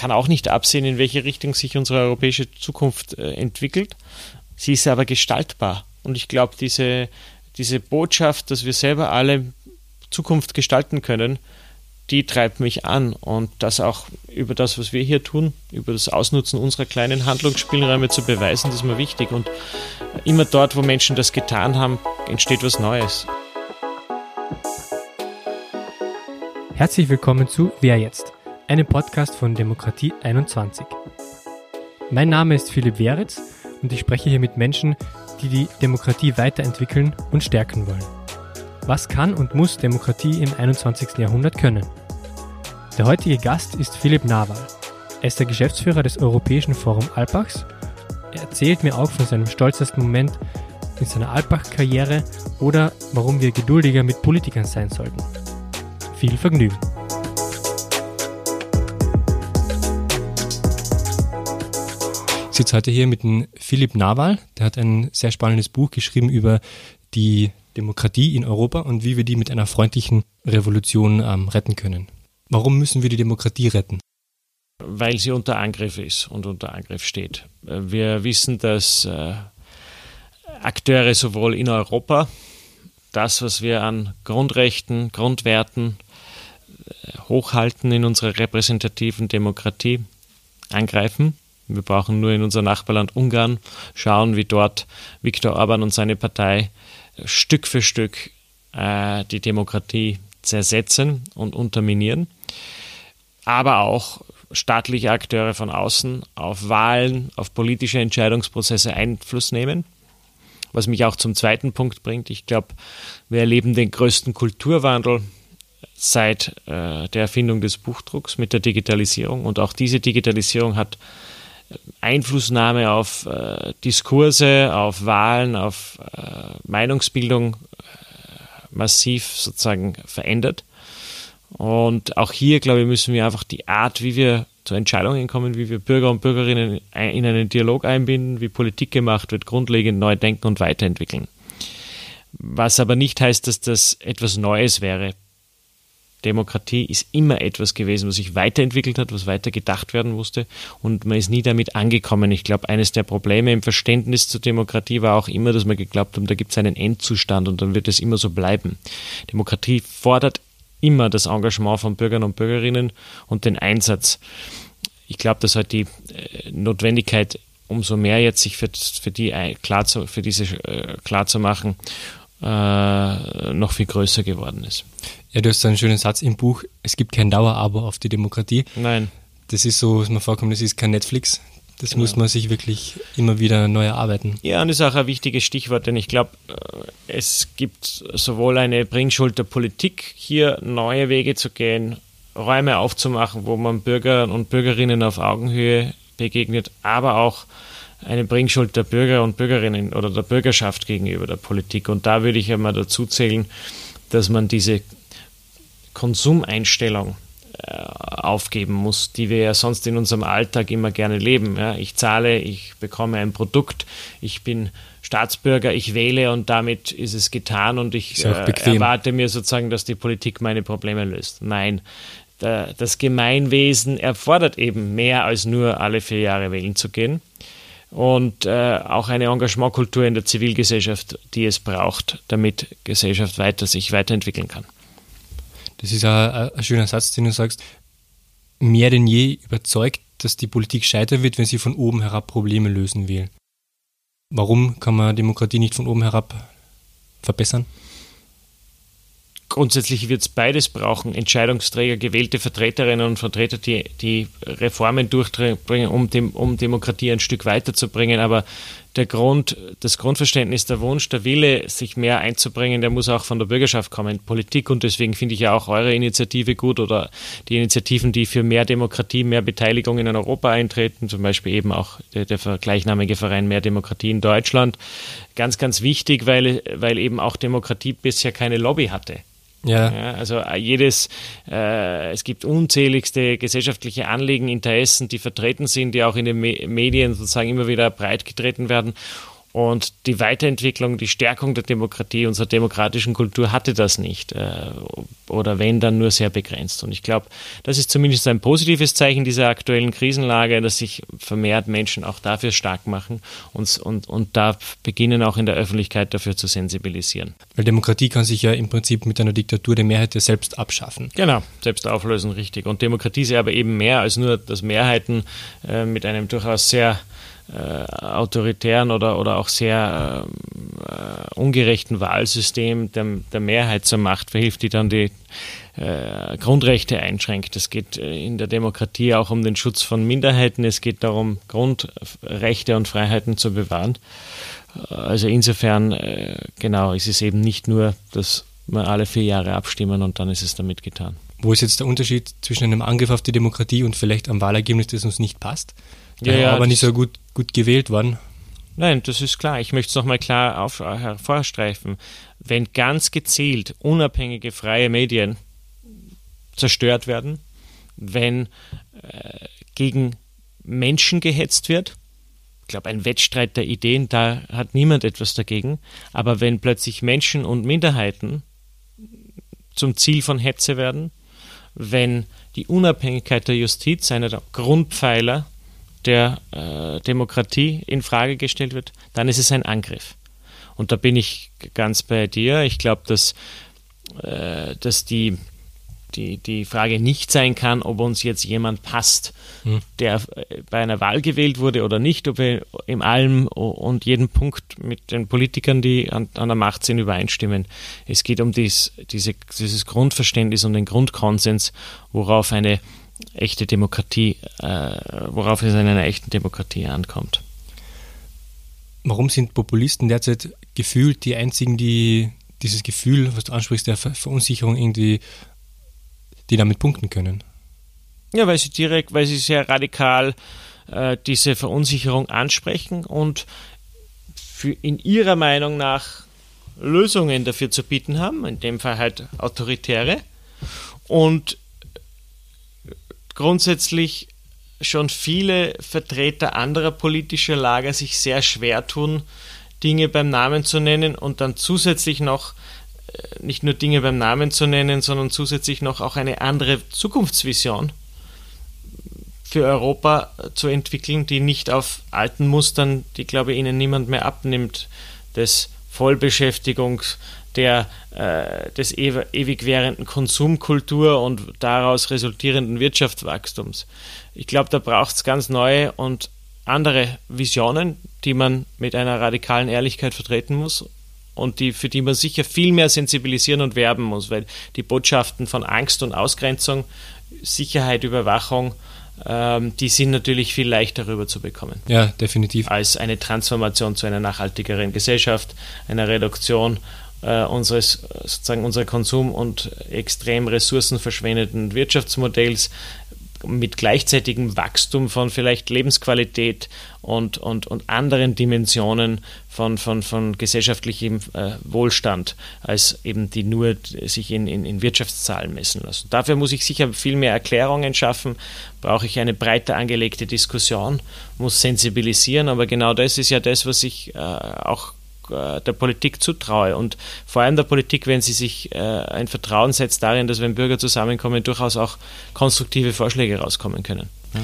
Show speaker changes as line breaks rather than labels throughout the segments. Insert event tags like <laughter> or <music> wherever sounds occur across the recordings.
kann auch nicht absehen, in welche Richtung sich unsere europäische Zukunft äh, entwickelt. Sie ist aber gestaltbar. Und ich glaube, diese, diese Botschaft, dass wir selber alle Zukunft gestalten können, die treibt mich an. Und das auch über das, was wir hier tun, über das Ausnutzen unserer kleinen Handlungsspielräume zu beweisen, das ist mir wichtig. Und immer dort, wo Menschen das getan haben, entsteht was Neues.
Herzlich willkommen zu Wer jetzt? Einem Podcast von Demokratie 21. Mein Name ist Philipp Weritz und ich spreche hier mit Menschen, die die Demokratie weiterentwickeln und stärken wollen. Was kann und muss Demokratie im 21. Jahrhundert können? Der heutige Gast ist Philipp Nawal. Er ist der Geschäftsführer des Europäischen Forum Alpachs. Er erzählt mir auch von seinem stolzesten Moment in seiner Alpach-Karriere oder warum wir geduldiger mit Politikern sein sollten. Viel Vergnügen! Sitze heute hier mit dem Philipp Nawal. Der hat ein sehr spannendes Buch geschrieben über die Demokratie in Europa und wie wir die mit einer freundlichen Revolution ähm, retten können. Warum müssen wir die Demokratie retten?
Weil sie unter Angriff ist und unter Angriff steht. Wir wissen, dass äh, Akteure sowohl in Europa das, was wir an Grundrechten, Grundwerten äh, hochhalten in unserer repräsentativen Demokratie, angreifen. Wir brauchen nur in unser Nachbarland Ungarn schauen, wie dort Viktor Orban und seine Partei Stück für Stück äh, die Demokratie zersetzen und unterminieren aber auch staatliche Akteure von außen auf Wahlen, auf politische Entscheidungsprozesse Einfluss nehmen. Was mich auch zum zweiten Punkt bringt. Ich glaube, wir erleben den größten Kulturwandel seit äh, der Erfindung des Buchdrucks mit der Digitalisierung. Und auch diese Digitalisierung hat Einflussnahme auf äh, Diskurse, auf Wahlen, auf äh, Meinungsbildung äh, massiv sozusagen verändert. Und auch hier, glaube ich, müssen wir einfach die Art, wie wir zu Entscheidungen kommen, wie wir Bürger und Bürgerinnen in einen Dialog einbinden, wie Politik gemacht wird, grundlegend neu denken und weiterentwickeln. Was aber nicht heißt, dass das etwas Neues wäre. Demokratie ist immer etwas gewesen, was sich weiterentwickelt hat, was weiter gedacht werden musste und man ist nie damit angekommen. Ich glaube, eines der Probleme im Verständnis zur Demokratie war auch immer, dass man geglaubt haben, da gibt es einen Endzustand und dann wird es immer so bleiben. Demokratie fordert immer das Engagement von Bürgern und Bürgerinnen und den Einsatz. Ich glaube, dass halt die äh, Notwendigkeit umso mehr jetzt sich für, für die klar zu, für diese äh, klar zu machen, äh, noch viel größer geworden ist.
Ja, du hast einen schönen Satz im Buch, es gibt kein Dauerabo auf die Demokratie.
Nein.
Das ist so, was mir vorkommt, das ist kein Netflix. Das genau. muss man sich wirklich immer wieder neu erarbeiten.
Ja, und das ist auch ein wichtiges Stichwort, denn ich glaube, äh, es gibt sowohl eine Bringschuld der Politik, hier neue Wege zu gehen, Räume aufzumachen, wo man Bürger und Bürgerinnen auf Augenhöhe begegnet, aber auch eine Bringschuld der Bürger und Bürgerinnen oder der Bürgerschaft gegenüber der Politik. Und da würde ich einmal dazu zählen, dass man diese Konsumeinstellung äh, aufgeben muss, die wir ja sonst in unserem Alltag immer gerne leben. Ja, ich zahle, ich bekomme ein Produkt, ich bin Staatsbürger, ich wähle und damit ist es getan und ich äh, erwarte mir sozusagen, dass die Politik meine Probleme löst. Nein, der, das Gemeinwesen erfordert eben mehr als nur alle vier Jahre wählen zu gehen und äh, auch eine Engagementkultur in der Zivilgesellschaft, die es braucht, damit Gesellschaft weiter sich weiterentwickeln kann.
Das ist ein, ein schöner Satz, den du sagst. Mehr denn je überzeugt, dass die Politik scheitern wird, wenn sie von oben herab Probleme lösen will. Warum kann man Demokratie nicht von oben herab verbessern?
Grundsätzlich wird es beides brauchen. Entscheidungsträger, gewählte Vertreterinnen und Vertreter, die, die Reformen durchbringen, um, dem, um Demokratie ein Stück weiterzubringen. Aber der Grund, das Grundverständnis, der Wunsch, der Wille, sich mehr einzubringen, der muss auch von der Bürgerschaft kommen, Politik. Und deswegen finde ich ja auch eure Initiative gut oder die Initiativen, die für mehr Demokratie, mehr Beteiligung in Europa eintreten, zum Beispiel eben auch der, der gleichnamige Verein Mehr Demokratie in Deutschland. Ganz, ganz wichtig, weil, weil eben auch Demokratie bisher keine Lobby hatte. Ja. ja. also äh, jedes, äh, es gibt unzähligste gesellschaftliche Anliegen, Interessen, die vertreten sind, die auch in den Me Medien sozusagen immer wieder breitgetreten werden. Und die Weiterentwicklung, die Stärkung der Demokratie, unserer demokratischen Kultur hatte das nicht. Äh, oder wenn, dann nur sehr begrenzt. Und ich glaube, das ist zumindest ein positives Zeichen dieser aktuellen Krisenlage, dass sich vermehrt Menschen auch dafür stark machen und, und, und da beginnen auch in der Öffentlichkeit dafür zu sensibilisieren.
Weil Demokratie kann sich ja im Prinzip mit einer Diktatur der Mehrheit ja selbst abschaffen.
Genau, selbst auflösen, richtig. Und Demokratie ist aber eben mehr als nur, dass Mehrheiten äh, mit einem durchaus sehr äh, autoritären oder, oder auch sehr äh, ungerechten Wahlsystem der, der Mehrheit zur Macht verhilft, die dann die äh, Grundrechte einschränkt. Es geht äh, in der Demokratie auch um den Schutz von Minderheiten. Es geht darum, Grundrechte und Freiheiten zu bewahren. Also insofern, äh, genau, ist es eben nicht nur, wir alle vier Jahre abstimmen und dann ist es damit getan.
Wo ist jetzt der Unterschied zwischen einem Angriff auf die Demokratie und vielleicht am Wahlergebnis, das uns nicht passt? Ja, ja, aber nicht so gut, gut gewählt worden.
Nein, das ist klar. Ich möchte es nochmal klar auf, hervorstreifen. Wenn ganz gezielt unabhängige freie Medien zerstört werden, wenn äh, gegen Menschen gehetzt wird, ich glaube, ein Wettstreit der Ideen, da hat niemand etwas dagegen, aber wenn plötzlich Menschen und Minderheiten zum Ziel von Hetze werden, wenn die Unabhängigkeit der Justiz, einer der Grundpfeiler der äh, Demokratie in Frage gestellt wird, dann ist es ein Angriff. Und da bin ich ganz bei dir. Ich glaube, dass, äh, dass die, die, die Frage nicht sein kann, ob uns jetzt jemand passt, hm. der äh, bei einer Wahl gewählt wurde oder nicht, ob wir in allem und jedem Punkt mit den Politikern, die an, an der Macht sind, übereinstimmen. Es geht um dies, diese, dieses Grundverständnis und den Grundkonsens, worauf eine echte Demokratie, äh, worauf es in einer echten Demokratie ankommt.
Warum sind Populisten derzeit gefühlt die einzigen, die dieses Gefühl, was du ansprichst, der Ver Verunsicherung irgendwie, die damit punkten können?
Ja, weil sie direkt, weil sie sehr radikal äh, diese Verunsicherung ansprechen und für in ihrer Meinung nach Lösungen dafür zu bieten haben, in dem Fall halt autoritäre. Und grundsätzlich schon viele Vertreter anderer politischer Lager sich sehr schwer tun, Dinge beim Namen zu nennen und dann zusätzlich noch nicht nur Dinge beim Namen zu nennen, sondern zusätzlich noch auch eine andere Zukunftsvision für Europa zu entwickeln, die nicht auf alten Mustern, die glaube ich ihnen niemand mehr abnimmt, des Vollbeschäftigungs, der, äh, des ewig währenden Konsumkultur und daraus resultierenden Wirtschaftswachstums. Ich glaube, da braucht es ganz neue und andere Visionen, die man mit einer radikalen Ehrlichkeit vertreten muss und die, für die man sicher viel mehr sensibilisieren und werben muss, weil die Botschaften von Angst und Ausgrenzung, Sicherheit, Überwachung, ähm, die sind natürlich viel leichter rüberzubekommen.
Ja, definitiv.
Als eine Transformation zu einer nachhaltigeren Gesellschaft, einer Reduktion äh, unseres sozusagen unser Konsum und extrem ressourcenverschwendeten Wirtschaftsmodells mit gleichzeitigem Wachstum von vielleicht Lebensqualität und, und, und anderen Dimensionen von, von, von gesellschaftlichem äh, Wohlstand, als eben die nur sich in, in, in Wirtschaftszahlen messen lassen. Dafür muss ich sicher viel mehr Erklärungen schaffen, brauche ich eine breiter angelegte Diskussion, muss sensibilisieren, aber genau das ist ja das, was ich äh, auch äh, der Politik zutraue und vor allem der Politik, wenn sie sich äh, ein Vertrauen setzt darin, dass wenn Bürger zusammenkommen, durchaus auch konstruktive Vorschläge rauskommen können. Ja.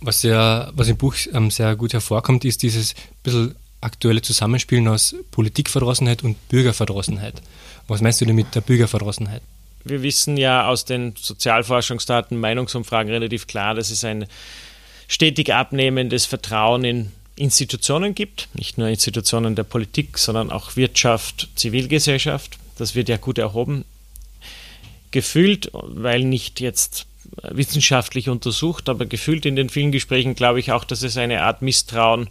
Was, ja, was im Buch ähm, sehr gut hervorkommt, ist dieses bisschen aktuelle Zusammenspielen aus Politikverdrossenheit und Bürgerverdrossenheit. Was meinst du denn mit der Bürgerverdrossenheit?
Wir wissen ja aus den Sozialforschungsdaten, Meinungsumfragen relativ klar, dass es ein stetig abnehmendes Vertrauen in Institutionen gibt, nicht nur Institutionen der Politik, sondern auch Wirtschaft, Zivilgesellschaft. Das wird ja gut erhoben. Gefühlt, weil nicht jetzt wissenschaftlich untersucht, aber gefühlt in den vielen Gesprächen glaube ich auch, dass es eine Art Misstrauen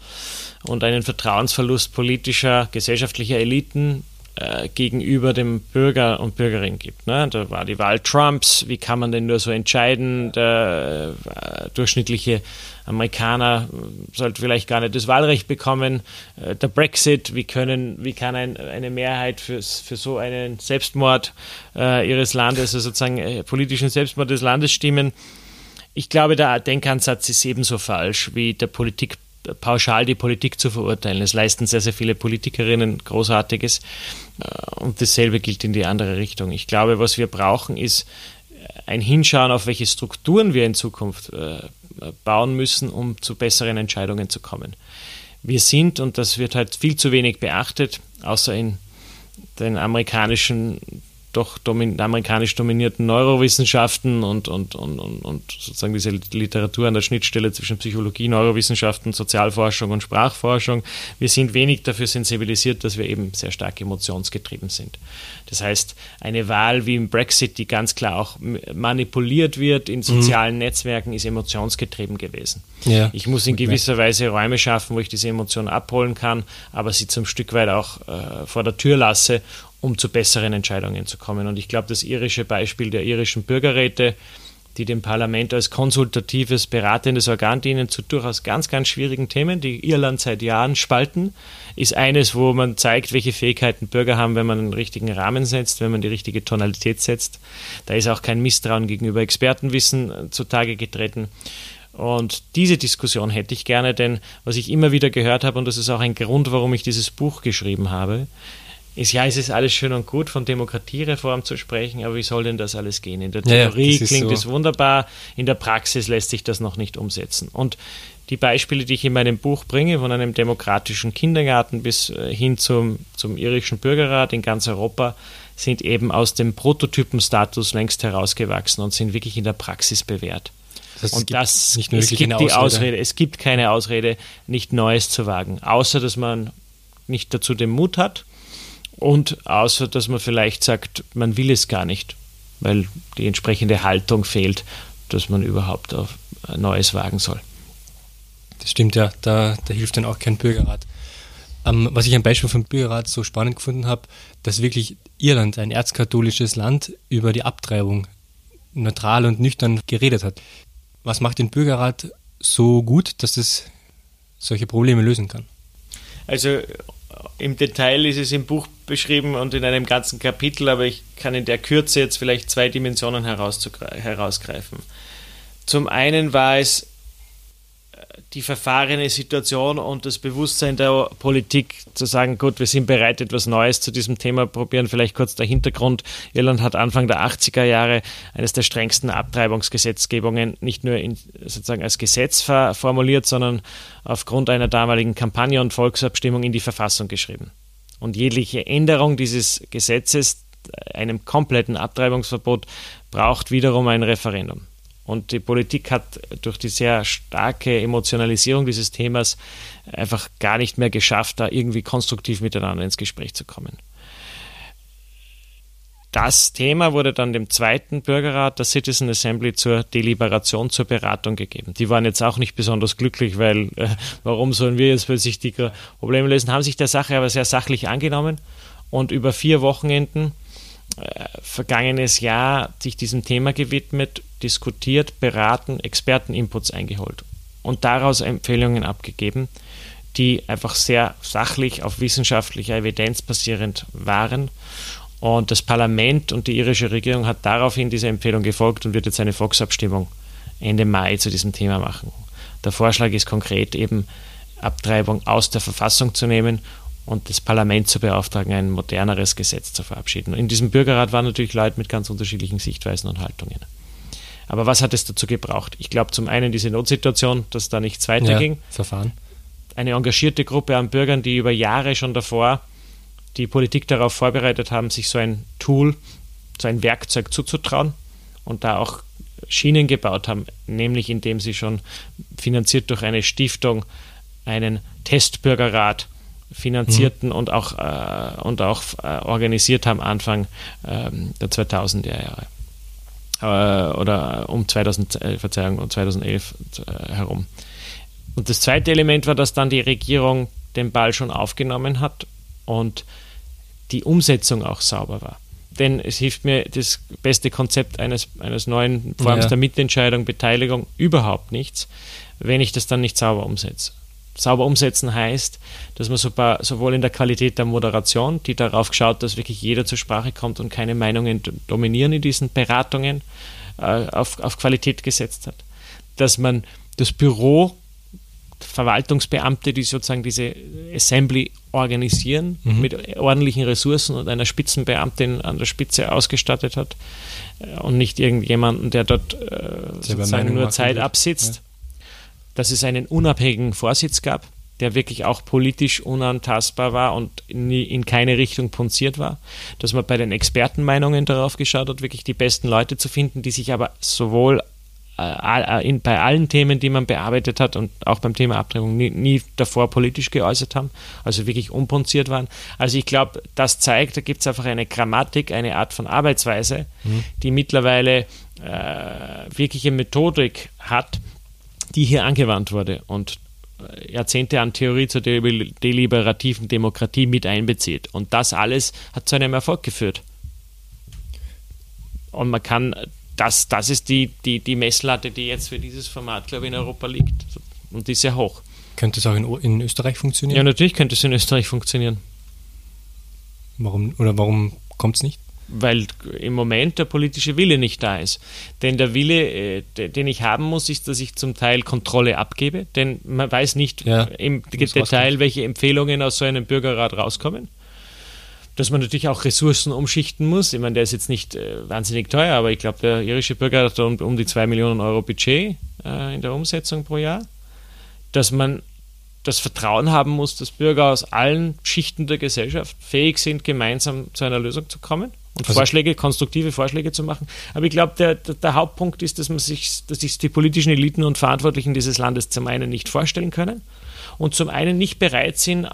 und einen Vertrauensverlust politischer, gesellschaftlicher Eliten äh, gegenüber dem Bürger und Bürgerin gibt. Ne? Da war die Wahl Trumps, wie kann man denn nur so entscheiden? Der äh, durchschnittliche Amerikaner sollte vielleicht gar nicht das Wahlrecht bekommen. Äh, der Brexit, wie, können, wie kann ein, eine Mehrheit für, für so einen Selbstmord äh, ihres Landes, also sozusagen äh, politischen Selbstmord des Landes stimmen? Ich glaube, der Denkansatz ist ebenso falsch wie der Politik pauschal die Politik zu verurteilen. Es leisten sehr, sehr viele Politikerinnen Großartiges äh, und dasselbe gilt in die andere Richtung. Ich glaube, was wir brauchen, ist ein Hinschauen, auf welche Strukturen wir in Zukunft äh, bauen müssen, um zu besseren Entscheidungen zu kommen. Wir sind, und das wird halt viel zu wenig beachtet, außer in den amerikanischen doch domin amerikanisch dominierten Neurowissenschaften und, und, und, und, und sozusagen diese Literatur an der Schnittstelle zwischen Psychologie, Neurowissenschaften, Sozialforschung und Sprachforschung. Wir sind wenig dafür sensibilisiert, dass wir eben sehr stark emotionsgetrieben sind. Das heißt, eine Wahl wie im Brexit, die ganz klar auch manipuliert wird in sozialen mhm. Netzwerken, ist emotionsgetrieben gewesen. Ja, ich muss in gewisser Weise Räume schaffen, wo ich diese Emotionen abholen kann, aber sie zum Stück weit auch äh, vor der Tür lasse um zu besseren Entscheidungen zu kommen. Und ich glaube, das irische Beispiel der irischen Bürgerräte, die dem Parlament als konsultatives, beratendes Organ dienen zu durchaus ganz, ganz schwierigen Themen, die Irland seit Jahren spalten, ist eines, wo man zeigt, welche Fähigkeiten Bürger haben, wenn man einen richtigen Rahmen setzt, wenn man die richtige Tonalität setzt. Da ist auch kein Misstrauen gegenüber Expertenwissen äh, zutage getreten. Und diese Diskussion hätte ich gerne, denn was ich immer wieder gehört habe, und das ist auch ein Grund, warum ich dieses Buch geschrieben habe, ist, ja, es ist alles schön und gut, von Demokratiereform zu sprechen, aber wie soll denn das alles gehen? In der Theorie ja, klingt so. es wunderbar, in der Praxis lässt sich das noch nicht umsetzen. Und die Beispiele, die ich in meinem Buch bringe, von einem demokratischen Kindergarten bis äh, hin zum, zum irischen Bürgerrat in ganz Europa, sind eben aus dem Prototypenstatus längst herausgewachsen und sind wirklich in der Praxis bewährt. Das heißt, und das nicht es gibt die Ausrede. Ausrede. Es gibt keine Ausrede, nicht Neues zu wagen, außer dass man nicht dazu den Mut hat und außer, dass man vielleicht sagt, man will es gar nicht, weil die entsprechende Haltung fehlt, dass man überhaupt auf Neues wagen soll.
Das stimmt ja, da, da hilft dann auch kein Bürgerrat. Ähm, was ich am Beispiel vom Bürgerrat so spannend gefunden habe, dass wirklich Irland, ein erzkatholisches Land, über die Abtreibung neutral und nüchtern geredet hat. Was macht den Bürgerrat so gut, dass es solche Probleme lösen kann?
Also im Detail ist es im Buch beschrieben und in einem ganzen Kapitel, aber ich kann in der Kürze jetzt vielleicht zwei Dimensionen herausgreifen. Zum einen war es die verfahrene Situation und das Bewusstsein der Politik zu sagen, gut, wir sind bereit, etwas Neues zu diesem Thema probieren. Vielleicht kurz der Hintergrund. Irland hat Anfang der 80er Jahre eines der strengsten Abtreibungsgesetzgebungen nicht nur in, sozusagen als Gesetz formuliert, sondern aufgrund einer damaligen Kampagne und Volksabstimmung in die Verfassung geschrieben. Und jegliche Änderung dieses Gesetzes, einem kompletten Abtreibungsverbot, braucht wiederum ein Referendum. Und die Politik hat durch die sehr starke Emotionalisierung dieses Themas einfach gar nicht mehr geschafft, da irgendwie konstruktiv miteinander ins Gespräch zu kommen. Das Thema wurde dann dem zweiten Bürgerrat der Citizen Assembly zur Deliberation, zur Beratung gegeben. Die waren jetzt auch nicht besonders glücklich, weil äh, warum sollen wir jetzt plötzlich die Probleme lösen, haben sich der Sache aber sehr sachlich angenommen und über vier Wochenenden äh, vergangenes Jahr sich diesem Thema gewidmet, diskutiert, beraten, Experteninputs eingeholt und daraus Empfehlungen abgegeben, die einfach sehr sachlich auf wissenschaftlicher Evidenz basierend waren. Und das Parlament und die irische Regierung hat daraufhin diese Empfehlung gefolgt und wird jetzt eine Volksabstimmung Ende Mai zu diesem Thema machen. Der Vorschlag ist konkret eben Abtreibung aus der Verfassung zu nehmen und das Parlament zu beauftragen, ein moderneres Gesetz zu verabschieden. In diesem Bürgerrat waren natürlich Leute mit ganz unterschiedlichen Sichtweisen und Haltungen. Aber was hat es dazu gebraucht? Ich glaube zum einen diese Notsituation, dass da nichts weiterging. Ja,
Verfahren.
Eine engagierte Gruppe an Bürgern, die über Jahre schon davor die Politik darauf vorbereitet haben, sich so ein Tool, so ein Werkzeug zuzutrauen und da auch Schienen gebaut haben, nämlich indem sie schon finanziert durch eine Stiftung einen Testbürgerrat finanzierten mhm. und auch, äh, und auch äh, organisiert haben Anfang äh, der 2000er Jahre. Äh, oder um 2000, äh, Verzeihung, um 2011 äh, herum. Und das zweite Element war, dass dann die Regierung den Ball schon aufgenommen hat und die Umsetzung auch sauber war. Denn es hilft mir das beste Konzept eines, eines neuen Forms ja. der Mitentscheidung, Beteiligung überhaupt nichts, wenn ich das dann nicht sauber umsetze sauber umsetzen heißt, dass man sowohl in der Qualität der Moderation, die darauf schaut, dass wirklich jeder zur Sprache kommt und keine Meinungen dominieren in diesen Beratungen, äh, auf, auf Qualität gesetzt hat. Dass man das Büro Verwaltungsbeamte, die sozusagen diese Assembly organisieren, mhm. mit ordentlichen Ressourcen und einer Spitzenbeamtin an der Spitze ausgestattet hat äh, und nicht irgendjemanden, der dort äh, sozusagen nur Zeit absitzt. Ja. Dass es einen unabhängigen Vorsitz gab, der wirklich auch politisch unantastbar war und nie in keine Richtung punziert war. Dass man bei den Expertenmeinungen darauf geschaut hat, wirklich die besten Leute zu finden, die sich aber sowohl äh, in, bei allen Themen, die man bearbeitet hat und auch beim Thema Abtreibung nie, nie davor politisch geäußert haben, also wirklich unpunziert waren. Also ich glaube, das zeigt, da gibt es einfach eine Grammatik, eine Art von Arbeitsweise, mhm. die mittlerweile äh, wirkliche Methodik hat, die hier angewandt wurde und äh, Jahrzehnte an Theorie zur deliberativen Demokratie mit einbezieht. Und das alles hat zu einem Erfolg geführt. Und man kann das, das ist die, die, die Messlatte, die jetzt für dieses Format, glaube ich, in Europa liegt. Und die ist sehr hoch.
Könnte es auch in, in Österreich funktionieren?
Ja, natürlich könnte es in Österreich funktionieren.
Warum oder warum kommt es nicht?
Weil im Moment der politische Wille nicht da ist. Denn der Wille, äh, den ich haben muss, ist, dass ich zum Teil Kontrolle abgebe. Denn man weiß nicht ja, im Detail, welche Empfehlungen aus so einem Bürgerrat rauskommen dass man natürlich auch Ressourcen umschichten muss. Ich meine, der ist jetzt nicht äh, wahnsinnig teuer, aber ich glaube, der irische Bürger hat um, um die 2 Millionen Euro Budget äh, in der Umsetzung pro Jahr. Dass man das Vertrauen haben muss, dass Bürger aus allen Schichten der Gesellschaft fähig sind, gemeinsam zu einer Lösung zu kommen und also Vorschläge, konstruktive Vorschläge zu machen. Aber ich glaube, der, der, der, Hauptpunkt ist, dass man sich, dass sich die politischen Eliten und Verantwortlichen dieses Landes zum einen nicht vorstellen können und zum einen nicht bereit sind,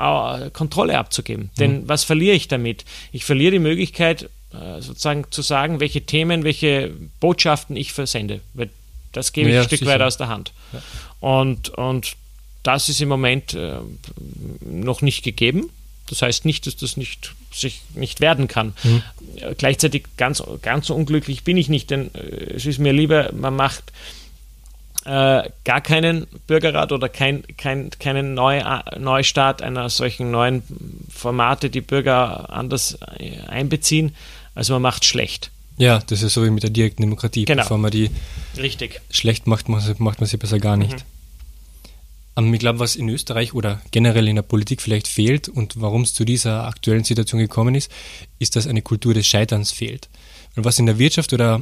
Kontrolle abzugeben. Mhm. Denn was verliere ich damit? Ich verliere die Möglichkeit, äh, sozusagen zu sagen, welche Themen, welche Botschaften ich versende. Weil das gebe ich ja, ein Stück sicher. weit aus der Hand. Ja. Und, und das ist im Moment äh, noch nicht gegeben. Das heißt nicht, dass das nicht sich nicht werden kann. Mhm. Gleichzeitig ganz, ganz unglücklich bin ich nicht, denn äh, es ist mir lieber, man macht äh, gar keinen Bürgerrat oder kein, kein, keinen Neu Neustart einer solchen neuen Formate, die Bürger anders einbeziehen. Also man macht schlecht.
Ja, das ist so wie mit der direkten Demokratie.
Genau.
Bevor man die
Richtig.
schlecht macht, macht man sie besser gar nicht. Mhm. ich glaube, was in Österreich oder generell in der Politik vielleicht fehlt und warum es zu dieser aktuellen Situation gekommen ist, ist, dass eine Kultur des Scheiterns fehlt. Und was in der Wirtschaft oder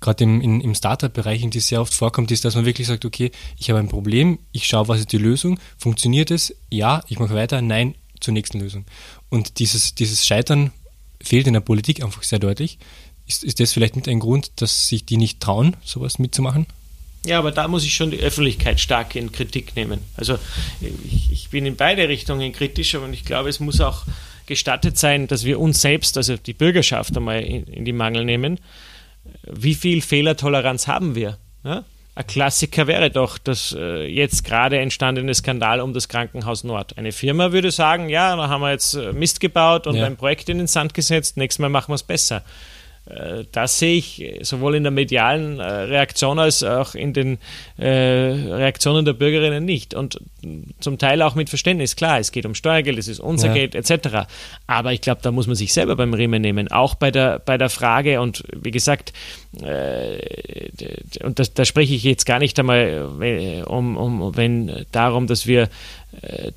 gerade im, in, im Startup-Bereich, in die sehr oft vorkommt, ist, dass man wirklich sagt, okay, ich habe ein Problem, ich schaue, was ist die Lösung, funktioniert es? Ja, ich mache weiter, nein, zur nächsten Lösung. Und dieses, dieses Scheitern fehlt in der Politik einfach sehr deutlich. Ist, ist das vielleicht mit ein Grund, dass sich die nicht trauen, sowas mitzumachen?
Ja, aber da muss ich schon die Öffentlichkeit stark in Kritik nehmen. Also ich, ich bin in beide Richtungen kritisch, aber ich glaube, es muss auch gestattet sein, dass wir uns selbst, also die Bürgerschaft einmal in, in die Mangel nehmen wie viel Fehlertoleranz haben wir? Ja? Ein Klassiker wäre doch das äh, jetzt gerade entstandene Skandal um das Krankenhaus Nord. Eine Firma würde sagen, ja, da haben wir jetzt äh, Mist gebaut und ja. ein Projekt in den Sand gesetzt, nächstes Mal machen wir es besser. Äh, das sehe ich sowohl in der medialen äh, Reaktion als auch in den äh, Reaktionen der Bürgerinnen nicht. Und zum Teil auch mit Verständnis. Klar, es geht um Steuergeld, es ist unser ja. Geld etc. Aber ich glaube, da muss man sich selber beim Riemen nehmen. Auch bei der, bei der Frage, und wie gesagt, und da, da spreche ich jetzt gar nicht einmal um, um wenn darum, dass wir äh,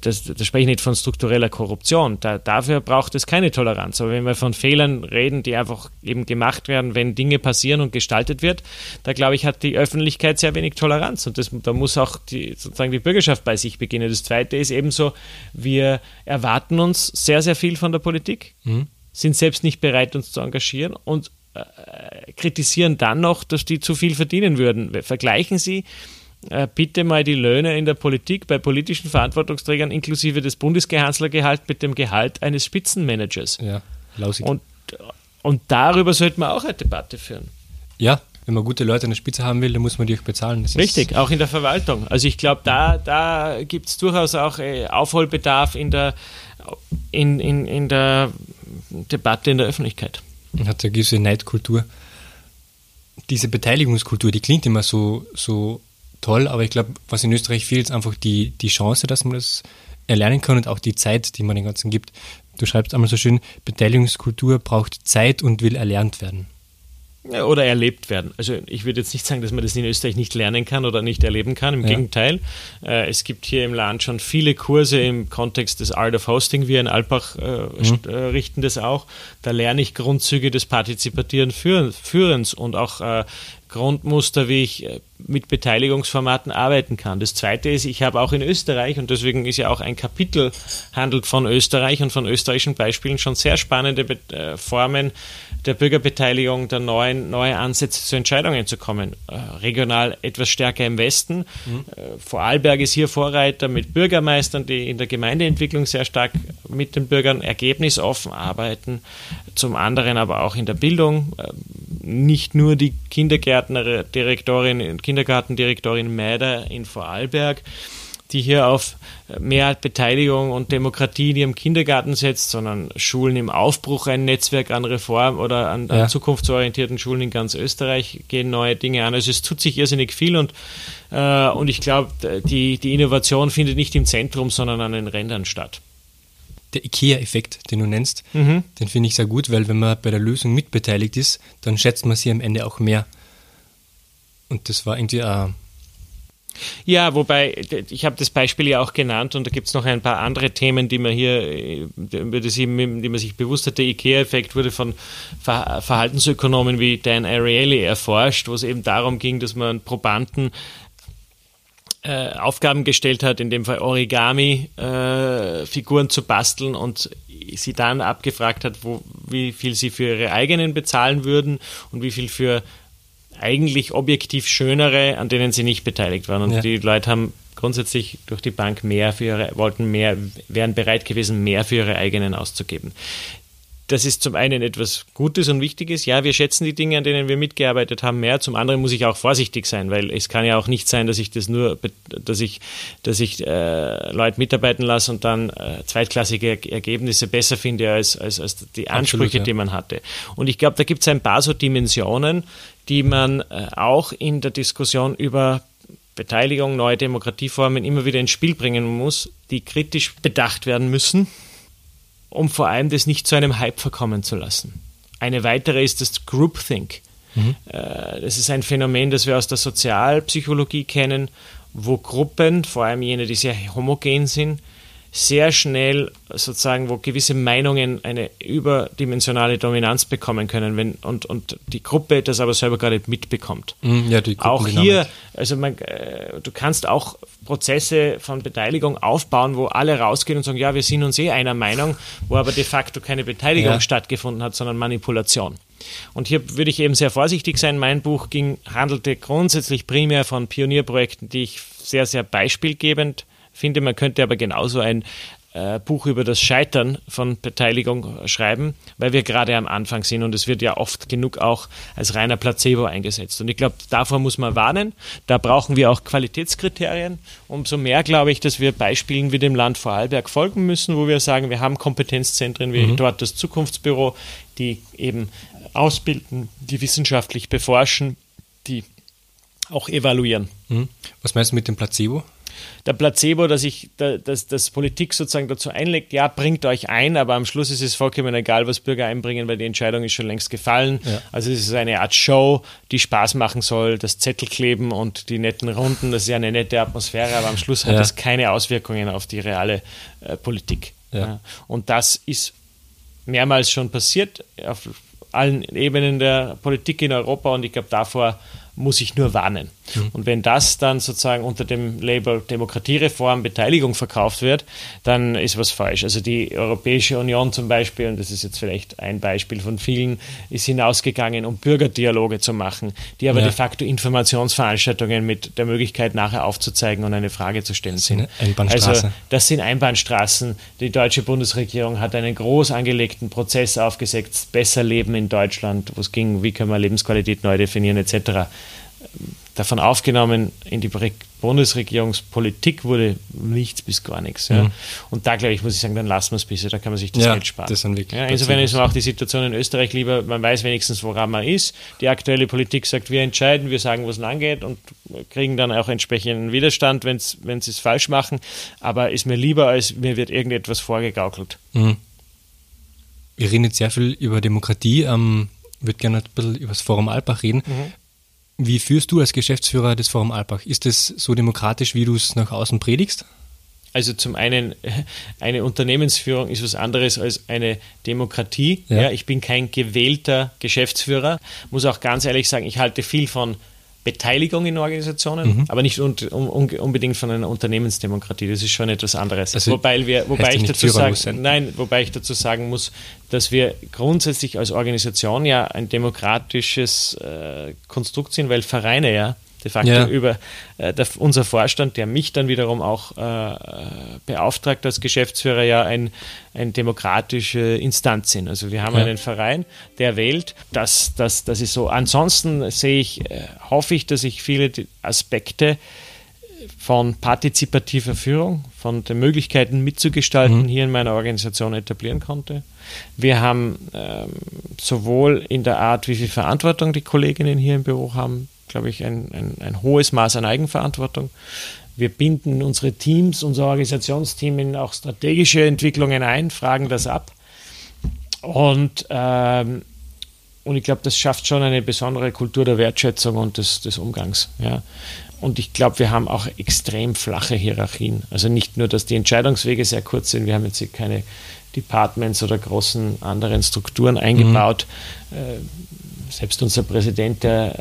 das, das spreche ich nicht von struktureller Korruption. Da, dafür braucht es keine Toleranz. Aber wenn wir von Fehlern reden, die einfach eben gemacht werden, wenn Dinge passieren und gestaltet wird, da glaube ich, hat die Öffentlichkeit sehr wenig Toleranz. Und das, da muss auch die, sozusagen die Bürgerschaft bei sich beginnen. Das Zweite ist ebenso, wir erwarten uns sehr, sehr viel von der Politik, mhm. sind selbst nicht bereit, uns zu engagieren und äh, kritisieren dann noch, dass die zu viel verdienen würden. Vergleichen Sie bitte mal die Löhne in der Politik bei politischen Verantwortungsträgern inklusive des Bundeskanzlergehalt mit dem Gehalt eines Spitzenmanagers.
Ja, lausig.
Und, und darüber sollte man auch eine Debatte führen.
Ja, wenn man gute Leute an der Spitze haben will, dann muss man die auch bezahlen.
Das Richtig, auch in der Verwaltung. Also ich glaube, da, da gibt es durchaus auch äh, Aufholbedarf in der, in, in, in der Debatte in der Öffentlichkeit.
Man hat eine gewisse Neidkultur. Diese Beteiligungskultur, die klingt immer so, so toll, aber ich glaube, was in Österreich fehlt, ist einfach die, die Chance, dass man das erlernen kann und auch die Zeit, die man den Ganzen gibt. Du schreibst einmal so schön, Beteiligungskultur braucht Zeit und will erlernt werden.
Oder erlebt werden. Also ich würde jetzt nicht sagen, dass man das in Österreich nicht lernen kann oder nicht erleben kann. Im ja. Gegenteil, äh, es gibt hier im Land schon viele Kurse im Kontext des Art of Hosting. Wir in Alpbach äh, mhm. Äh, richten das auch. Da lerne ich Grundzüge des partizipativen Führens und auch äh, Grundmuster, wie ich äh, mit Beteiligungsformaten arbeiten kann. Das Zweite ist, ich habe auch in Österreich, und deswegen ist ja auch ein Kapitel handelt von Österreich und von österreichischen Beispielen schon sehr spannende äh, Formen der Bürgerbeteiligung, der neuen neue Ansätze zu Entscheidungen zu kommen. Äh, regional etwas stärker im Westen. Mhm. Vorarlberg ist hier Vorreiter mit Bürgermeistern, die in der Gemeindeentwicklung sehr stark mit den Bürgern ergebnisoffen arbeiten. Zum anderen aber auch in der Bildung. Nicht nur die Kindergärtnerdirektorin, Kindergartendirektorin Mäder in Vorarlberg, die hier auf mehr Beteiligung und Demokratie in ihrem Kindergarten setzt, sondern Schulen im Aufbruch, ein Netzwerk an Reform oder an, ja. an zukunftsorientierten Schulen in ganz Österreich gehen neue Dinge an. Also es tut sich irrsinnig viel und, äh, und ich glaube, die, die Innovation findet nicht im Zentrum, sondern an den Rändern statt
der IKEA-Effekt, den du nennst, mhm. den finde ich sehr gut, weil wenn man bei der Lösung mitbeteiligt ist, dann schätzt man sie am Ende auch mehr. Und das war irgendwie auch
ja, wobei, ich habe das Beispiel ja auch genannt und da gibt es noch ein paar andere Themen, die man hier, die, die man sich bewusst hat. Der IKEA-Effekt wurde von Verhaltensökonomen wie Dan Ariely erforscht, wo es eben darum ging, dass man Probanden äh, Aufgaben gestellt hat, in dem Fall Origami-Figuren äh, zu basteln und sie dann abgefragt hat, wo, wie viel sie für ihre eigenen bezahlen würden und wie viel für eigentlich objektiv schönere, an denen sie nicht beteiligt waren. Und ja. die Leute haben grundsätzlich durch die Bank mehr für ihre, wollten mehr, wären bereit gewesen, mehr für ihre eigenen auszugeben das ist zum einen etwas Gutes und Wichtiges. Ja, wir schätzen die Dinge, an denen wir mitgearbeitet haben, mehr. Zum anderen muss ich auch vorsichtig sein, weil es kann ja auch nicht sein, dass ich das nur, dass ich, dass ich äh, Leute mitarbeiten lasse und dann äh, zweitklassige Ergebnisse besser finde als, als, als die Ansprüche, Absolut, ja. die man hatte. Und ich glaube, da gibt es ein paar so Dimensionen, die man äh, auch in der Diskussion über Beteiligung, neue Demokratieformen immer wieder ins Spiel bringen muss, die kritisch bedacht werden müssen um vor allem das nicht zu einem Hype verkommen zu lassen. Eine weitere ist das Groupthink. Mhm. Äh, das ist ein Phänomen, das wir aus der Sozialpsychologie kennen, wo Gruppen, vor allem jene, die sehr homogen sind, sehr schnell sozusagen, wo gewisse Meinungen eine überdimensionale Dominanz bekommen können wenn, und, und die Gruppe das aber selber gar nicht mitbekommt. Mhm, ja, auch hier, also man, äh, du kannst auch Prozesse von Beteiligung aufbauen, wo alle rausgehen und sagen, ja, wir sind uns eh einer Meinung, wo aber de facto keine Beteiligung ja. stattgefunden hat, sondern Manipulation. Und hier würde ich eben sehr vorsichtig sein. Mein Buch ging, handelte grundsätzlich primär von Pionierprojekten, die ich sehr, sehr beispielgebend finde, man könnte aber genauso ein äh, Buch über das Scheitern von Beteiligung schreiben, weil wir gerade am Anfang sind und es wird ja oft genug auch als reiner Placebo eingesetzt. Und ich glaube, davor muss man warnen. Da brauchen wir auch Qualitätskriterien. Umso mehr glaube ich, dass wir Beispielen wie dem Land Vorarlberg folgen müssen, wo wir sagen, wir haben Kompetenzzentren wie mhm. dort das Zukunftsbüro, die eben ausbilden, die wissenschaftlich beforschen, die auch evaluieren.
Mhm. Was meinst du mit dem Placebo?
Der Placebo, dass ich, dass, dass Politik sozusagen dazu einlegt, ja, bringt euch ein, aber am Schluss ist es vollkommen egal, was Bürger einbringen, weil die Entscheidung ist schon längst gefallen. Ja. Also es ist eine Art Show, die Spaß machen soll, das Zettelkleben und die netten Runden, das ist ja eine nette Atmosphäre, aber am Schluss hat ja. das keine Auswirkungen auf die reale äh, Politik. Ja. Und das ist mehrmals schon passiert auf allen Ebenen der Politik in Europa und ich glaube, davor muss ich nur warnen. Mhm. Und wenn das dann sozusagen unter dem Label Demokratiereform, Beteiligung verkauft wird, dann ist was falsch. Also die Europäische Union zum Beispiel, und das ist jetzt vielleicht ein Beispiel von vielen, ist hinausgegangen, um Bürgerdialoge zu machen, die aber ja. de facto Informationsveranstaltungen mit der Möglichkeit nachher aufzuzeigen und eine Frage zu stellen sind. Also das sind Einbahnstraßen. Die deutsche Bundesregierung hat einen groß angelegten Prozess aufgesetzt, besser leben in Deutschland, wo es ging, wie können wir Lebensqualität neu definieren etc davon aufgenommen, in die Bundesregierungspolitik wurde nichts bis gar nichts. Ja. Mhm. Und da, glaube ich, muss ich sagen, dann lassen wir es bisher, da kann man sich das ja, Geld sparen. Das sind wirklich ja, insofern ist auch die Situation in Österreich lieber, man weiß wenigstens, woran man ist. Die aktuelle Politik sagt, wir entscheiden, wir sagen, was es angeht und kriegen dann auch entsprechenden Widerstand, wenn sie es falsch machen. Aber ist mir lieber, als mir wird irgendetwas vorgegaukelt. Mhm.
Wir reden jetzt sehr viel über Demokratie. Ähm würde gerne ein bisschen über das Forum Alpbach reden. Mhm. Wie führst du als Geschäftsführer des Forum Alpbach? Ist es so demokratisch, wie du es nach außen predigst?
Also zum einen, <laughs> eine Unternehmensführung ist was anderes als eine Demokratie. Ja. ja. ich bin kein gewählter Geschäftsführer. Muss auch ganz ehrlich sagen, ich halte viel von Beteiligung in Organisationen, mhm. aber nicht un un unbedingt von einer Unternehmensdemokratie. Das ist schon etwas anderes. Also wobei wir, wobei ich dazu sagen, nein, wobei ich dazu sagen muss, dass wir grundsätzlich als Organisation ja ein demokratisches äh, Konstrukt sind, weil Vereine ja de facto ja. über äh, der, unser Vorstand, der mich dann wiederum auch äh, beauftragt als Geschäftsführer, ja ein, ein demokratische Instanz sind. Also wir haben ja. einen Verein, der wählt. Das, das, das ist so. Ansonsten sehe ich, äh, hoffe ich, dass ich viele Aspekte von partizipativer Führung, von den Möglichkeiten mitzugestalten mhm. hier in meiner Organisation etablieren konnte. Wir haben ähm, sowohl in der Art, wie viel Verantwortung die Kolleginnen hier im Büro haben, glaube ich, ein, ein, ein hohes Maß an Eigenverantwortung. Wir binden unsere Teams, unser Organisationsteam in auch strategische Entwicklungen ein, fragen das ab. Und, ähm, und ich glaube, das schafft schon eine besondere Kultur der Wertschätzung und des, des Umgangs. Ja. Und ich glaube, wir haben auch extrem flache Hierarchien. Also nicht nur, dass die Entscheidungswege sehr kurz sind, wir haben jetzt hier keine Departments oder großen anderen Strukturen eingebaut. Mhm. Selbst unser Präsident, der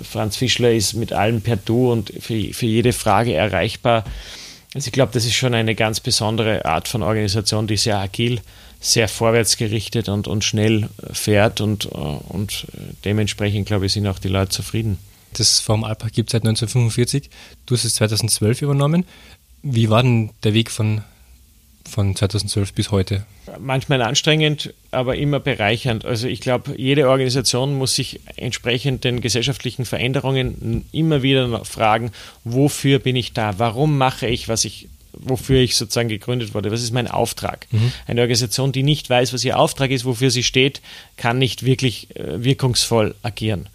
äh, Franz Fischler, ist mit allem per Du und für, für jede Frage erreichbar. Also ich glaube, das ist schon eine ganz besondere Art von Organisation, die sehr agil, sehr vorwärtsgerichtet und, und schnell fährt und, äh, und dementsprechend, glaube ich, sind auch die Leute zufrieden.
Das Forum Alpbach gibt es seit 1945. Du hast es 2012 übernommen. Wie war denn der Weg von von 2012 bis heute?
Manchmal anstrengend, aber immer bereichernd. Also ich glaube, jede Organisation muss sich entsprechend den gesellschaftlichen Veränderungen immer wieder fragen, wofür bin ich da? Warum mache ich, was ich wofür ich sozusagen gegründet wurde. Was ist mein Auftrag? Mhm. Eine Organisation, die nicht weiß, was ihr Auftrag ist, wofür sie steht, kann nicht wirklich äh, wirkungsvoll agieren.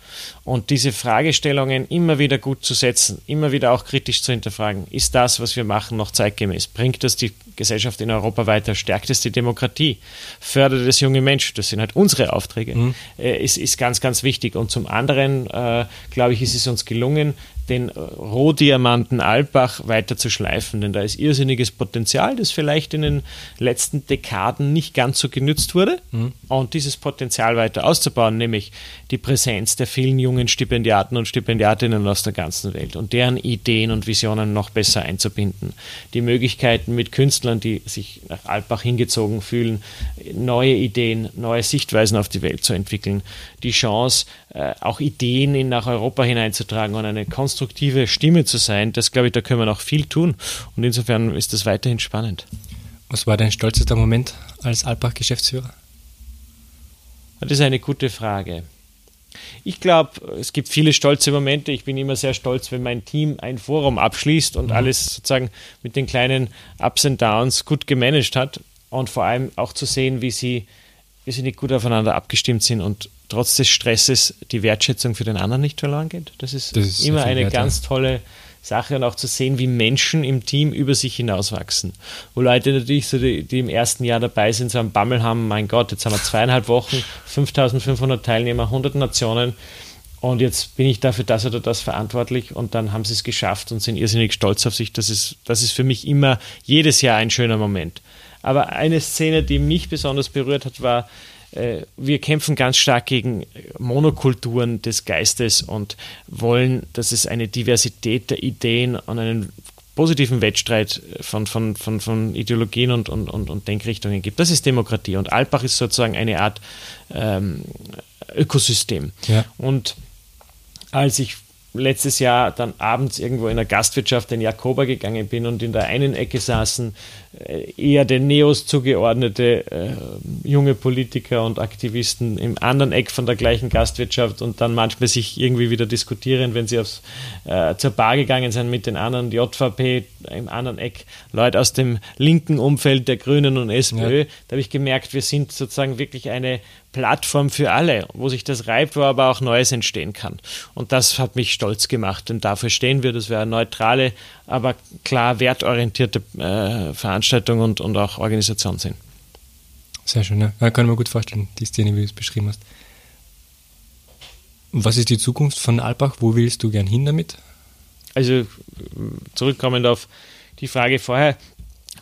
Und diese Fragestellungen immer wieder gut zu setzen, immer wieder auch kritisch zu hinterfragen, ist das, was wir machen, noch zeitgemäß? Bringt das die Gesellschaft in Europa weiter? Stärkt es die Demokratie? Fördert es junge Menschen? Das sind halt unsere Aufträge. Mhm. Äh, ist, ist ganz, ganz wichtig. Und zum anderen, äh, glaube ich, ist es uns gelungen, den Rohdiamanten Alpbach weiter zu schleifen, denn da ist irrsinniges Potenzial, das vielleicht in den letzten Dekaden nicht ganz so genützt wurde. Mhm. Und dieses Potenzial weiter auszubauen, nämlich die Präsenz der vielen jungen Stipendiaten und Stipendiatinnen aus der ganzen Welt und deren Ideen und Visionen noch besser einzubinden. Die Möglichkeiten mit Künstlern, die sich nach Alpbach hingezogen fühlen, neue Ideen, neue Sichtweisen auf die Welt zu entwickeln. Die Chance, äh, auch Ideen in nach Europa hineinzutragen und eine konstruktive Stimme zu sein, das glaube ich, da können wir noch viel tun. Und insofern ist das weiterhin spannend.
Was war dein stolzester Moment als Alpbach-Geschäftsführer?
Das ist eine gute Frage. Ich glaube, es gibt viele stolze Momente. Ich bin immer sehr stolz, wenn mein Team ein Forum abschließt und mhm. alles sozusagen mit den kleinen Ups und Downs gut gemanagt hat. Und vor allem auch zu sehen, wie sie, nicht gut aufeinander abgestimmt sind und trotz des Stresses die Wertschätzung für den anderen nicht verloren geht. Das ist, das ist immer eine ganz tolle Sache und auch zu sehen, wie Menschen im Team über sich hinauswachsen. Wo Leute natürlich so, die, die im ersten Jahr dabei sind, so einen Bammel haben, mein Gott, jetzt haben wir zweieinhalb Wochen, <laughs> 5500 Teilnehmer, 100 Nationen und jetzt bin ich dafür das oder das verantwortlich und dann haben sie es geschafft und sind irrsinnig stolz auf sich. Das ist, das ist für mich immer jedes Jahr ein schöner Moment. Aber eine Szene, die mich besonders berührt hat, war, äh, wir kämpfen ganz stark gegen Monokulturen des Geistes und wollen, dass es eine Diversität der Ideen und einen positiven Wettstreit von, von, von, von Ideologien und, und, und, und Denkrichtungen gibt. Das ist Demokratie. Und Alpbach ist sozusagen eine Art ähm, Ökosystem. Ja. Und als ich letztes Jahr dann abends irgendwo in der Gastwirtschaft in Jakoba gegangen bin und in der einen Ecke saßen äh, eher den Neos zugeordnete äh, junge Politiker und Aktivisten im anderen Eck von der gleichen Gastwirtschaft und dann manchmal sich irgendwie wieder diskutieren, wenn sie aufs, äh, zur Bar gegangen sind mit den anderen JVP im anderen Eck, Leute aus dem linken Umfeld der Grünen und SPÖ. Ja. Da habe ich gemerkt, wir sind sozusagen wirklich eine Plattform für alle, wo sich das reibt, wo aber auch Neues entstehen kann. Und das hat mich stolz gemacht, denn dafür stehen wir, dass wir eine neutrale, aber klar wertorientierte äh, Veranstaltung und, und auch Organisation sind.
Sehr schön, ja. ja kann ich mir gut vorstellen, die Szene, wie du es beschrieben hast. Was ist die Zukunft von Alpbach? Wo willst du gern hin damit?
Also zurückkommend auf die Frage vorher,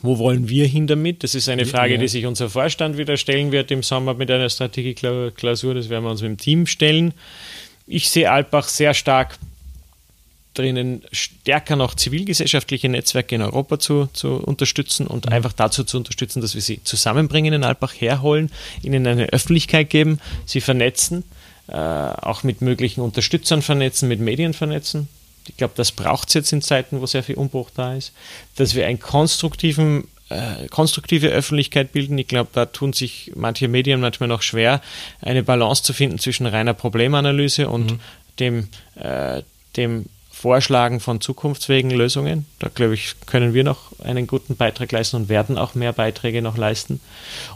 wo wollen wir hin damit? Das ist eine Frage, die sich unser Vorstand wieder stellen wird im Sommer mit einer Strategieklausur. Das werden wir uns mit dem Team stellen. Ich sehe Alpbach sehr stark drinnen, stärker noch zivilgesellschaftliche Netzwerke in Europa zu, zu unterstützen und mhm. einfach dazu zu unterstützen, dass wir sie zusammenbringen in Alpbach herholen, ihnen eine Öffentlichkeit geben, sie vernetzen, äh, auch mit möglichen Unterstützern vernetzen, mit Medien vernetzen. Ich glaube, das braucht es jetzt in Zeiten, wo sehr viel Umbruch da ist, dass wir einen konstruktiven äh, konstruktive Öffentlichkeit bilden. Ich glaube, da tun sich manche Medien manchmal noch schwer, eine Balance zu finden zwischen reiner Problemanalyse und mhm. dem, äh, dem Vorschlagen von zukunftsfähigen Lösungen. Da glaube ich, können wir noch einen guten Beitrag leisten und werden auch mehr Beiträge noch leisten.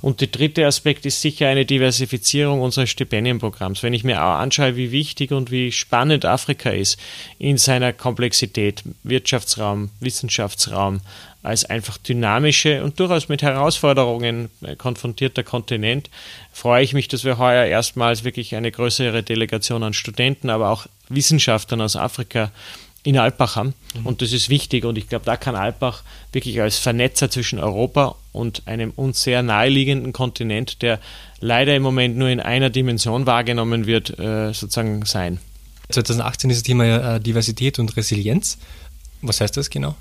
Und der dritte Aspekt ist sicher eine Diversifizierung unseres Stipendienprogramms. Wenn ich mir auch anschaue, wie wichtig und wie spannend Afrika ist in seiner Komplexität, Wirtschaftsraum, Wissenschaftsraum, als einfach dynamische und durchaus mit Herausforderungen konfrontierter Kontinent, freue ich mich, dass wir heuer erstmals wirklich eine größere Delegation an Studenten, aber auch Wissenschaftlern aus Afrika in Alpbach haben. Mhm. Und das ist wichtig. Und ich glaube, da kann Alpbach wirklich als Vernetzer zwischen Europa und einem uns sehr naheliegenden Kontinent, der leider im Moment nur in einer Dimension wahrgenommen wird, äh, sozusagen sein.
2018 ist das Thema äh, Diversität und Resilienz. Was heißt das genau?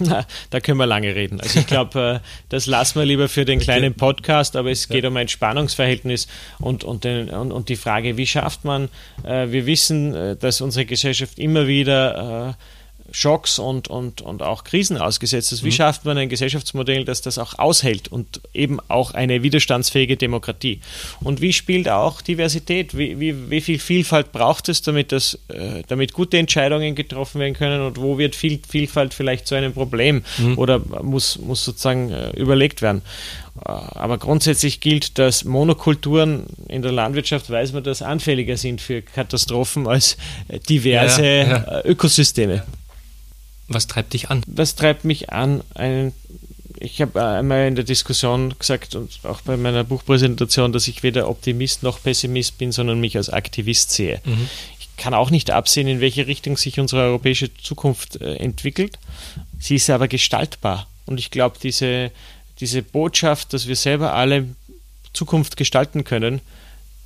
Na, da können wir lange reden. Also ich glaube, äh, das lassen wir lieber für den kleinen Podcast, aber es geht um ein Spannungsverhältnis und, und, den, und, und, die Frage, wie schafft man, äh, wir wissen, äh, dass unsere Gesellschaft immer wieder Schocks und, und, und auch Krisen ausgesetzt ist. Wie mhm. schafft man ein Gesellschaftsmodell, das das auch aushält und eben auch eine widerstandsfähige Demokratie? Und wie spielt auch Diversität? Wie, wie, wie viel Vielfalt braucht es, damit, das, äh, damit gute Entscheidungen getroffen werden können? Und wo wird viel, Vielfalt vielleicht zu einem Problem mhm. oder muss, muss sozusagen äh, überlegt werden? Äh, aber grundsätzlich gilt, dass Monokulturen in der Landwirtschaft, weiß man, dass anfälliger sind für Katastrophen als diverse ja, ja. Ökosysteme.
Was treibt dich an?
Was treibt mich an? Ein, ich habe einmal in der Diskussion gesagt und auch bei meiner Buchpräsentation, dass ich weder Optimist noch Pessimist bin, sondern mich als Aktivist sehe. Mhm. Ich kann auch nicht absehen, in welche Richtung sich unsere europäische Zukunft äh, entwickelt. Sie ist aber gestaltbar. Und ich glaube, diese, diese Botschaft, dass wir selber alle Zukunft gestalten können,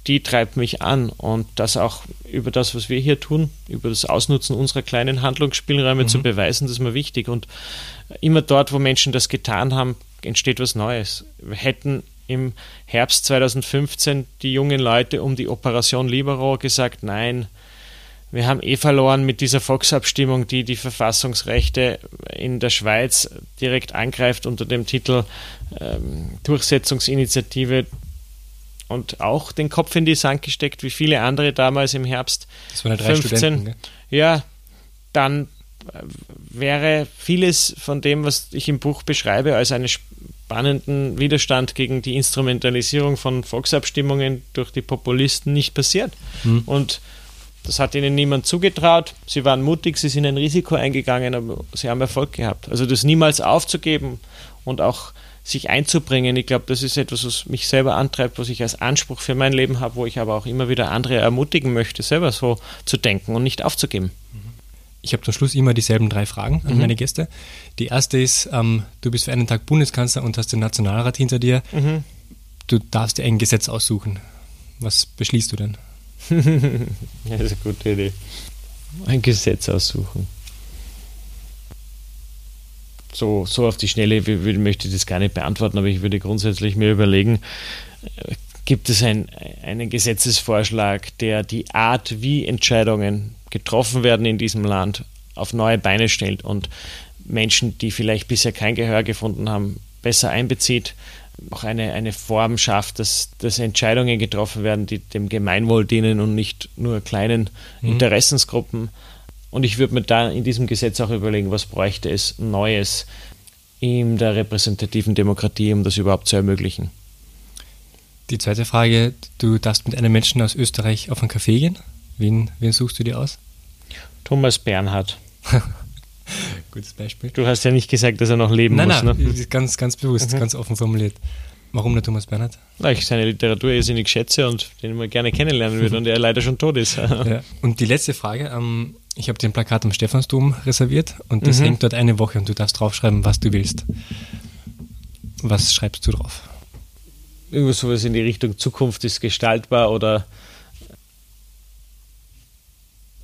die treibt mich an und das auch über das, was wir hier tun, über das Ausnutzen unserer kleinen Handlungsspielräume mhm. zu beweisen, das ist mir wichtig. Und immer dort, wo Menschen das getan haben, entsteht was Neues. Wir hätten im Herbst 2015 die jungen Leute um die Operation Libero gesagt, nein, wir haben eh verloren mit dieser Volksabstimmung, die die Verfassungsrechte in der Schweiz direkt angreift unter dem Titel ähm, Durchsetzungsinitiative und auch den Kopf in die Sand gesteckt, wie viele andere damals im Herbst.
Das waren ja drei 15. Studenten, gell?
Ja, dann äh, wäre vieles von dem, was ich im Buch beschreibe, als einen spannenden Widerstand gegen die Instrumentalisierung von Volksabstimmungen durch die Populisten nicht passiert. Hm. Und das hat ihnen niemand zugetraut. Sie waren mutig, sie sind ein Risiko eingegangen, aber sie haben Erfolg gehabt. Also das niemals aufzugeben und auch sich einzubringen. Ich glaube, das ist etwas, was mich selber antreibt, was ich als Anspruch für mein Leben habe, wo ich aber auch immer wieder andere ermutigen möchte, selber so zu denken und nicht aufzugeben.
Ich habe zum Schluss immer dieselben drei Fragen an mhm. meine Gäste. Die erste ist, ähm, du bist für einen Tag Bundeskanzler und hast den Nationalrat hinter dir. Mhm. Du darfst dir ein Gesetz aussuchen. Was beschließt du denn? <laughs>
das ist eine gute Idee. Ein Gesetz aussuchen so, so auf die Schnelle möchte ich das gar nicht beantworten, aber ich würde grundsätzlich mir überlegen, gibt es ein, einen Gesetzesvorschlag, der die Art, wie Entscheidungen getroffen werden in diesem Land, auf neue Beine stellt und Menschen, die vielleicht bisher kein Gehör gefunden haben, besser einbezieht, auch eine, eine Form schafft, dass, dass Entscheidungen getroffen werden, die dem Gemeinwohl dienen und nicht nur kleinen mhm. Interessensgruppen. Und ich würde mir da in diesem Gesetz auch überlegen, was bräuchte es Neues in der repräsentativen Demokratie, um das überhaupt zu ermöglichen.
Die zweite Frage, du darfst mit einem Menschen aus Österreich auf einen Café gehen. Wen, wen suchst du dir aus?
Thomas Bernhard. <laughs>
Gutes Beispiel.
Du hast ja nicht gesagt, dass er noch leben
nein,
muss.
Nein, ne? ganz, ganz bewusst, mhm. ganz offen formuliert. Warum der Thomas Bernhard?
Weil ich seine Literatur irrsinnig schätze und den immer gerne kennenlernen würde und er leider schon tot ist. <laughs>
Ja. Und die letzte Frage, ähm, ich habe dir ein Plakat am Stephansdom reserviert und das mhm. hängt dort eine Woche und du darfst draufschreiben, was du willst. Was schreibst du drauf?
Irgendwas sowas in die Richtung Zukunft ist gestaltbar oder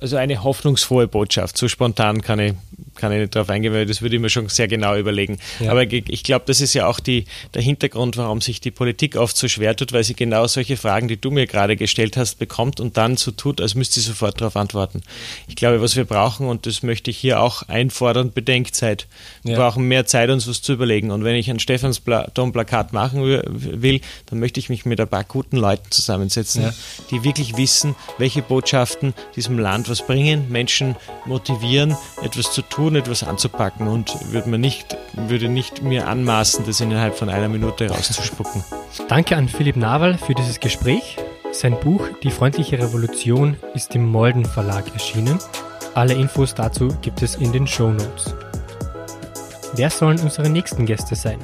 also eine hoffnungsfrohe Botschaft. So spontan kann ich, kann ich nicht darauf eingehen, weil das würde ich mir schon sehr genau überlegen. Ja. Aber ich glaube, das ist ja auch die, der Hintergrund, warum sich die Politik oft so schwer tut, weil sie genau solche Fragen, die du mir gerade gestellt hast, bekommt und dann so tut, als müsste sie sofort darauf antworten. Ich glaube, was wir brauchen, und das möchte ich hier auch einfordern, Bedenkzeit. Wir ja. brauchen mehr Zeit, uns was zu überlegen. Und wenn ich ein Stephansdom-Plakat machen will, dann möchte ich mich mit ein paar guten Leuten zusammensetzen, ja. die wirklich wissen, welche Botschaften diesem Land etwas bringen, Menschen motivieren, etwas zu tun, etwas anzupacken und würde, man nicht, würde nicht mir anmaßen, das innerhalb von einer Minute rauszuspucken. <laughs>
Danke an Philipp Nawal für dieses Gespräch. Sein Buch Die freundliche Revolution ist im Molden Verlag erschienen. Alle Infos dazu gibt es in den Show Notes. Wer sollen unsere nächsten Gäste sein?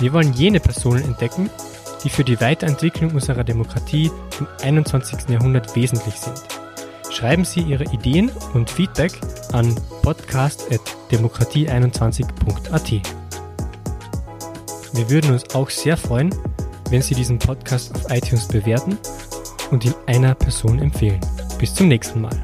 Wir wollen jene Personen entdecken, die für die Weiterentwicklung unserer Demokratie im 21. Jahrhundert wesentlich sind. Schreiben Sie Ihre Ideen und Feedback an podcast.demokratie21.at. Wir würden uns auch sehr freuen, wenn Sie diesen Podcast auf iTunes bewerten und ihn einer Person empfehlen. Bis zum nächsten Mal.